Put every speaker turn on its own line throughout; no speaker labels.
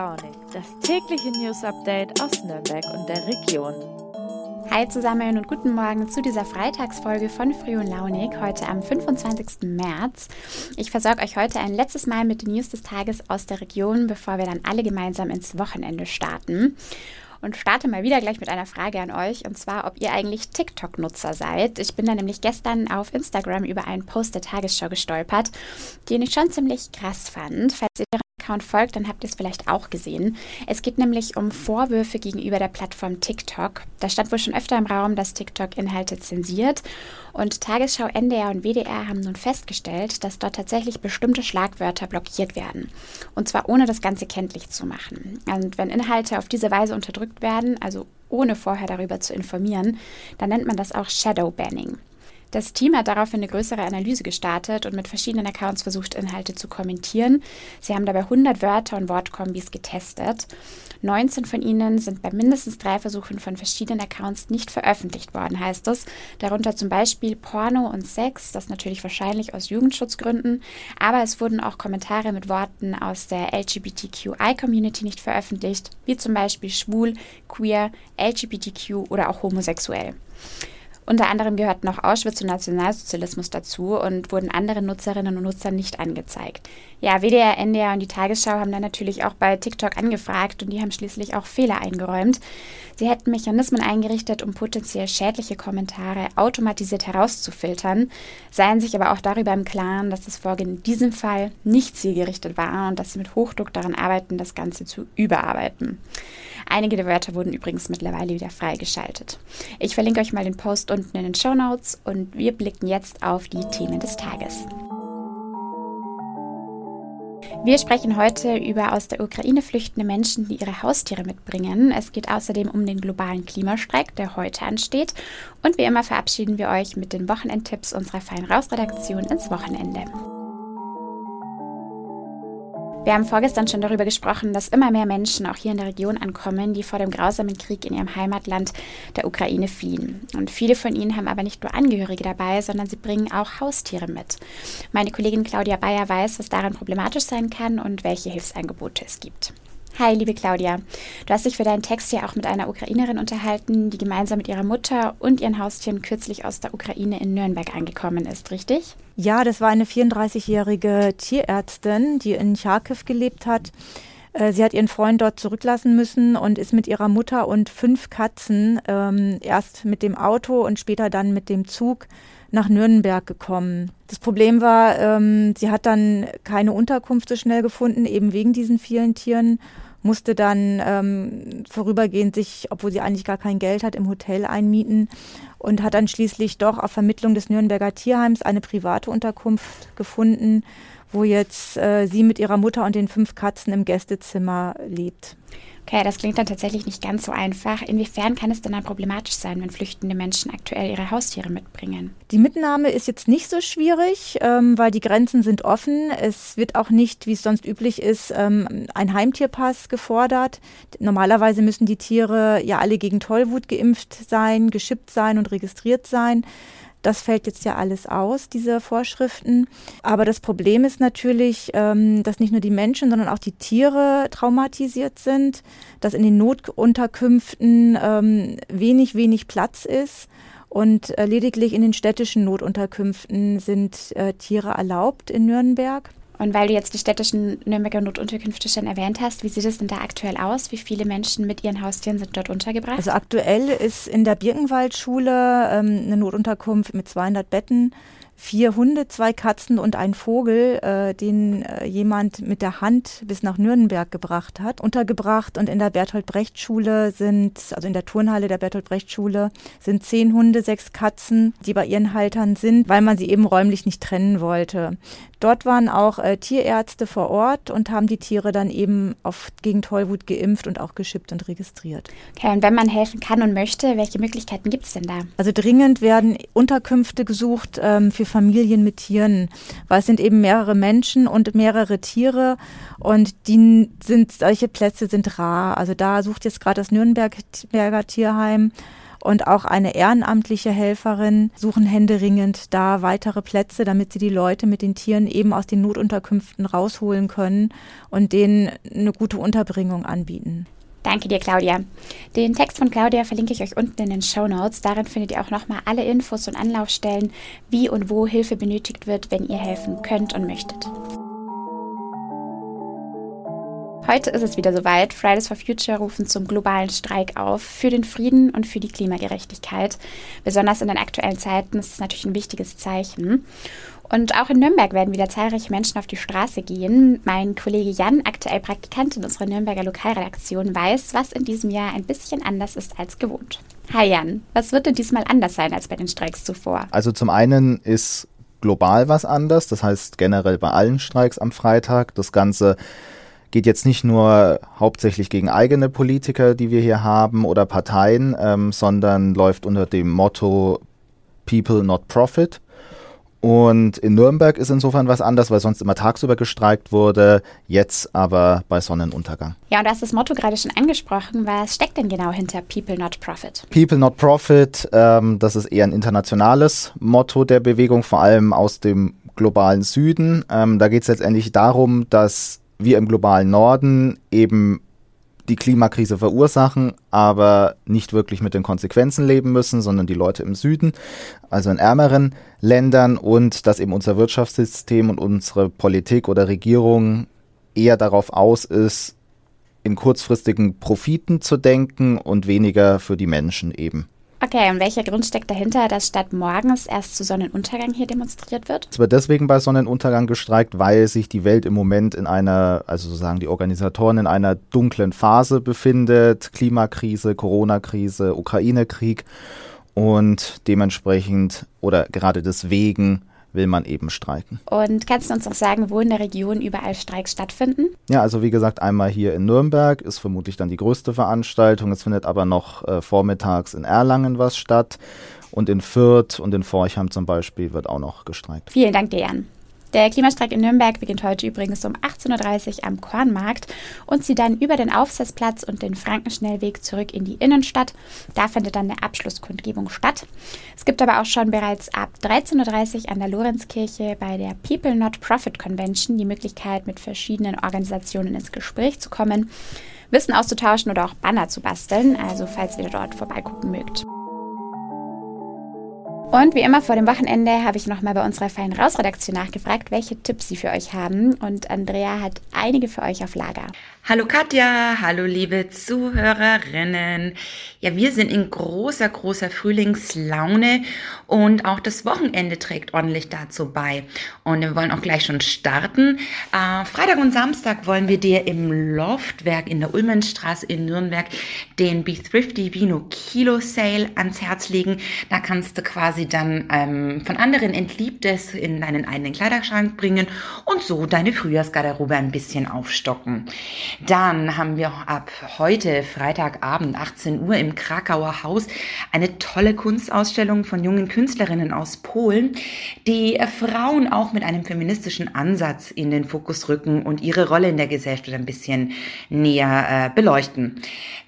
Launig, das tägliche News Update aus Nürnberg und der Region.
Hi zusammen und guten Morgen zu dieser Freitagsfolge von Früh und Launig, heute am 25. März. Ich versorge euch heute ein letztes Mal mit den News des Tages aus der Region, bevor wir dann alle gemeinsam ins Wochenende starten und starte mal wieder gleich mit einer Frage an euch und zwar, ob ihr eigentlich TikTok-Nutzer seid. Ich bin da nämlich gestern auf Instagram über einen Post der Tagesschau gestolpert, den ich schon ziemlich krass fand. Falls ihr dem Account folgt, dann habt ihr es vielleicht auch gesehen. Es geht nämlich um Vorwürfe gegenüber der Plattform TikTok. Da stand wohl schon öfter im Raum, dass TikTok Inhalte zensiert und Tagesschau, NDR und WDR haben nun festgestellt, dass dort tatsächlich bestimmte Schlagwörter blockiert werden. Und zwar ohne das Ganze kenntlich zu machen. Und wenn Inhalte auf diese Weise unterdrückt werden, also ohne vorher darüber zu informieren, dann nennt man das auch Shadow Banning. Das Team hat daraufhin eine größere Analyse gestartet und mit verschiedenen Accounts versucht, Inhalte zu kommentieren. Sie haben dabei 100 Wörter und Wortkombis getestet. 19 von ihnen sind bei mindestens drei Versuchen von verschiedenen Accounts nicht veröffentlicht worden, heißt es. Darunter zum Beispiel Porno und Sex, das natürlich wahrscheinlich aus Jugendschutzgründen. Aber es wurden auch Kommentare mit Worten aus der LGBTQI-Community nicht veröffentlicht, wie zum Beispiel schwul, queer, LGBTQ oder auch homosexuell. Unter anderem gehörten auch Auschwitz und Nationalsozialismus dazu und wurden anderen Nutzerinnen und Nutzern nicht angezeigt. Ja, WDR, NDR und die Tagesschau haben dann natürlich auch bei TikTok angefragt und die haben schließlich auch Fehler eingeräumt. Sie hätten Mechanismen eingerichtet, um potenziell schädliche Kommentare automatisiert herauszufiltern, seien sich aber auch darüber im Klaren, dass das Vorgehen in diesem Fall nicht zielgerichtet war und dass sie mit Hochdruck daran arbeiten, das Ganze zu überarbeiten. Einige der Wörter wurden übrigens mittlerweile wieder freigeschaltet. Ich verlinke euch mal den Post unten in den Show Notes und wir blicken jetzt auf die Themen des Tages. Wir sprechen heute über aus der Ukraine flüchtende Menschen, die ihre Haustiere mitbringen. Es geht außerdem um den globalen Klimastreik, der heute ansteht. Und wie immer verabschieden wir euch mit den Wochenendtipps unserer Fein Raus-Redaktion ins Wochenende. Wir haben vorgestern schon darüber gesprochen, dass immer mehr Menschen auch hier in der Region ankommen, die vor dem grausamen Krieg in ihrem Heimatland der Ukraine fliehen. Und viele von ihnen haben aber nicht nur Angehörige dabei, sondern sie bringen auch Haustiere mit. Meine Kollegin Claudia Bayer weiß, was daran problematisch sein kann und welche Hilfsangebote es gibt. Hi, liebe Claudia. Du hast dich für deinen Text ja auch mit einer Ukrainerin unterhalten, die gemeinsam mit ihrer Mutter und ihren Haustieren kürzlich aus der Ukraine in Nürnberg angekommen ist, richtig?
Ja, das war eine 34-jährige Tierärztin, die in Charkiw gelebt hat. Äh, sie hat ihren Freund dort zurücklassen müssen und ist mit ihrer Mutter und fünf Katzen ähm, erst mit dem Auto und später dann mit dem Zug nach Nürnberg gekommen. Das Problem war, ähm, sie hat dann keine Unterkunft so schnell gefunden, eben wegen diesen vielen Tieren musste dann ähm, vorübergehend sich, obwohl sie eigentlich gar kein Geld hat, im Hotel einmieten und hat dann schließlich doch auf Vermittlung des Nürnberger Tierheims eine private Unterkunft gefunden, wo jetzt äh, sie mit ihrer Mutter und den fünf Katzen im Gästezimmer lebt.
Okay, das klingt dann tatsächlich nicht ganz so einfach. Inwiefern kann es denn dann problematisch sein, wenn flüchtende Menschen aktuell ihre Haustiere mitbringen?
Die Mitnahme ist jetzt nicht so schwierig, ähm, weil die Grenzen sind offen. Es wird auch nicht, wie es sonst üblich ist, ähm, ein Heimtierpass gefordert. Normalerweise müssen die Tiere ja alle gegen Tollwut geimpft sein, geschippt sein und registriert sein. Das fällt jetzt ja alles aus, diese Vorschriften. Aber das Problem ist natürlich, ähm, dass nicht nur die Menschen, sondern auch die Tiere traumatisiert sind, dass in den Notunterkünften ähm, wenig, wenig Platz ist. Und äh, lediglich in den städtischen Notunterkünften sind äh, Tiere erlaubt in Nürnberg.
Und weil du jetzt die städtischen Nürnberger Notunterkünfte schon erwähnt hast, wie sieht es denn da aktuell aus? Wie viele Menschen mit ihren Haustieren sind dort untergebracht?
Also aktuell ist in der Birkenwaldschule ähm, eine Notunterkunft mit 200 Betten vier Hunde, zwei Katzen und ein Vogel, äh, den äh, jemand mit der Hand bis nach Nürnberg gebracht hat, untergebracht. Und in der Bertolt Brecht Schule sind, also in der Turnhalle der Bertolt Brecht Schule, sind zehn Hunde, sechs Katzen, die bei ihren Haltern sind, weil man sie eben räumlich nicht trennen wollte. Dort waren auch äh, Tierärzte vor Ort und haben die Tiere dann eben auf, gegen Tollwut geimpft und auch geschippt und registriert.
Okay, und wenn man helfen kann und möchte, welche Möglichkeiten gibt es denn da?
Also dringend werden Unterkünfte gesucht ähm, für Familien mit Tieren, weil es sind eben mehrere Menschen und mehrere Tiere und die sind, solche Plätze sind rar. Also da sucht jetzt gerade das Nürnberger Tierheim und auch eine ehrenamtliche Helferin suchen händeringend da weitere Plätze, damit sie die Leute mit den Tieren eben aus den Notunterkünften rausholen können und denen eine gute Unterbringung anbieten.
Danke dir, Claudia. Den Text von Claudia verlinke ich euch unten in den Show Notes. Darin findet ihr auch nochmal alle Infos und Anlaufstellen, wie und wo Hilfe benötigt wird, wenn ihr helfen könnt und möchtet. Heute ist es wieder soweit. Fridays for Future rufen zum globalen Streik auf für den Frieden und für die Klimagerechtigkeit. Besonders in den aktuellen Zeiten ist es natürlich ein wichtiges Zeichen. Und auch in Nürnberg werden wieder zahlreiche Menschen auf die Straße gehen. Mein Kollege Jan, aktuell Praktikant in unserer Nürnberger Lokalredaktion, weiß, was in diesem Jahr ein bisschen anders ist als gewohnt. Hi Jan, was wird denn diesmal anders sein als bei den Streiks zuvor?
Also zum einen ist global was anders, das heißt generell bei allen Streiks am Freitag. Das Ganze geht jetzt nicht nur hauptsächlich gegen eigene Politiker, die wir hier haben, oder Parteien, ähm, sondern läuft unter dem Motto People not Profit. Und in Nürnberg ist insofern was anders, weil sonst immer tagsüber gestreikt wurde, jetzt aber bei Sonnenuntergang.
Ja, und du hast das Motto gerade schon angesprochen. Was steckt denn genau hinter People Not Profit?
People Not Profit, ähm, das ist eher ein internationales Motto der Bewegung, vor allem aus dem globalen Süden. Ähm, da geht es letztendlich darum, dass wir im globalen Norden eben die Klimakrise verursachen, aber nicht wirklich mit den Konsequenzen leben müssen, sondern die Leute im Süden, also in ärmeren Ländern und dass eben unser Wirtschaftssystem und unsere Politik oder Regierung eher darauf aus ist, in kurzfristigen Profiten zu denken und weniger für die Menschen eben.
Okay, und welcher Grund steckt dahinter, dass statt morgens erst zu Sonnenuntergang hier demonstriert wird?
Es wird deswegen bei Sonnenuntergang gestreikt, weil sich die Welt im Moment in einer, also sozusagen die Organisatoren in einer dunklen Phase befindet. Klimakrise, Corona-Krise, Ukraine-Krieg und dementsprechend oder gerade deswegen will man eben streiken.
Und kannst du uns auch sagen, wo in der Region überall Streiks stattfinden?
Ja, also wie gesagt, einmal hier in Nürnberg ist vermutlich dann die größte Veranstaltung. Es findet aber noch äh, vormittags in Erlangen was statt. Und in Fürth und in Forchheim zum Beispiel wird auch noch gestreikt.
Vielen Dank dir, Jan. Der Klimastreik in Nürnberg beginnt heute übrigens um 18.30 Uhr am Kornmarkt und zieht dann über den Aufsatzplatz und den Frankenschnellweg zurück in die Innenstadt. Da findet dann eine Abschlusskundgebung statt. Es gibt aber auch schon bereits ab 13.30 Uhr an der Lorenzkirche bei der People Not Profit Convention die Möglichkeit, mit verschiedenen Organisationen ins Gespräch zu kommen, Wissen auszutauschen oder auch Banner zu basteln, also falls ihr dort vorbeigucken mögt. Und wie immer vor dem Wochenende habe ich nochmal bei unserer Fein Raus-Redaktion nachgefragt, welche Tipps sie für euch haben. Und Andrea hat einige für euch auf Lager.
Hallo Katja, hallo liebe Zuhörerinnen. Ja, wir sind in großer, großer Frühlingslaune und auch das Wochenende trägt ordentlich dazu bei. Und wir wollen auch gleich schon starten. Äh, Freitag und Samstag wollen wir dir im Loftwerk in der Ulmenstraße in Nürnberg den Be Thrifty Vino Kilo Sale ans Herz legen. Da kannst du quasi dann ähm, von anderen Entliebtes in deinen eigenen Kleiderschrank bringen und so deine Frühjahrsgarderobe ein bisschen aufstocken. Dann haben wir ab heute, Freitagabend, 18 Uhr im Krakauer Haus, eine tolle Kunstausstellung von jungen Künstlerinnen aus Polen, die Frauen auch mit einem feministischen Ansatz in den Fokus rücken und ihre Rolle in der Gesellschaft ein bisschen näher äh, beleuchten.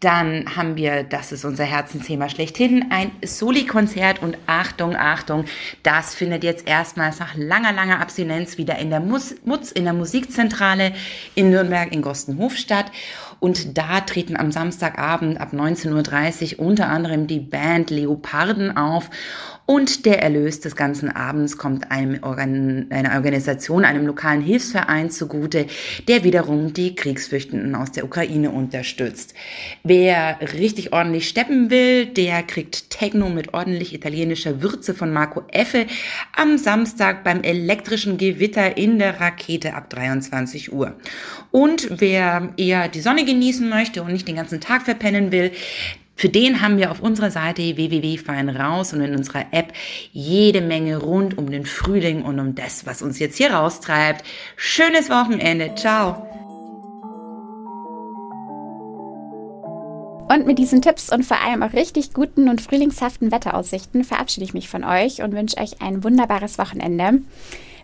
Dann haben wir, das ist unser Herzensthema schlechthin, ein Soli-Konzert und Achtung, Achtung, das findet jetzt erstmals nach langer, langer Abstinenz wieder in der Mutz, in der Musikzentrale in Nürnberg in Gostenhof statt. Und da treten am Samstagabend ab 19.30 Uhr unter anderem die Band Leoparden auf und der Erlös des ganzen Abends kommt einem Organ einer Organisation, einem lokalen Hilfsverein zugute, der wiederum die Kriegsflüchtenden aus der Ukraine unterstützt. Wer richtig ordentlich steppen will, der kriegt Techno mit ordentlich italienischer Würze von Marco Effe am Samstag beim elektrischen Gewitter in der Rakete ab 23 Uhr. Und wer eher die Sonne genießen möchte und nicht den ganzen Tag verpennen will, für den haben wir auf unserer Seite www.fein raus und in unserer App jede Menge rund um den Frühling und um das, was uns jetzt hier raustreibt. Schönes Wochenende. Ciao.
Und mit diesen Tipps und vor allem auch richtig guten und frühlingshaften Wetteraussichten verabschiede ich mich von euch und wünsche euch ein wunderbares Wochenende.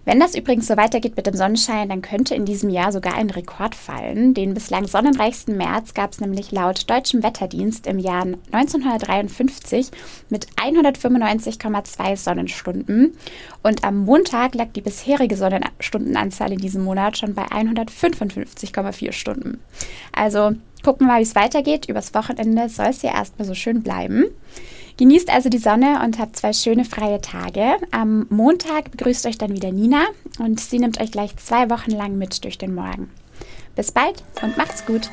Wenn das übrigens so weitergeht mit dem Sonnenschein, dann könnte in diesem Jahr sogar ein Rekord fallen. Den bislang sonnenreichsten März gab es nämlich laut deutschem Wetterdienst im Jahr 1953 mit 195,2 Sonnenstunden. Und am Montag lag die bisherige Sonnenstundenanzahl in diesem Monat schon bei 155,4 Stunden. Also gucken wir mal, wie es weitergeht. Übers Wochenende soll es ja erstmal so schön bleiben. Genießt also die Sonne und habt zwei schöne freie Tage. Am Montag begrüßt euch dann wieder Nina und sie nimmt euch gleich zwei Wochen lang mit durch den Morgen. Bis bald und macht's gut!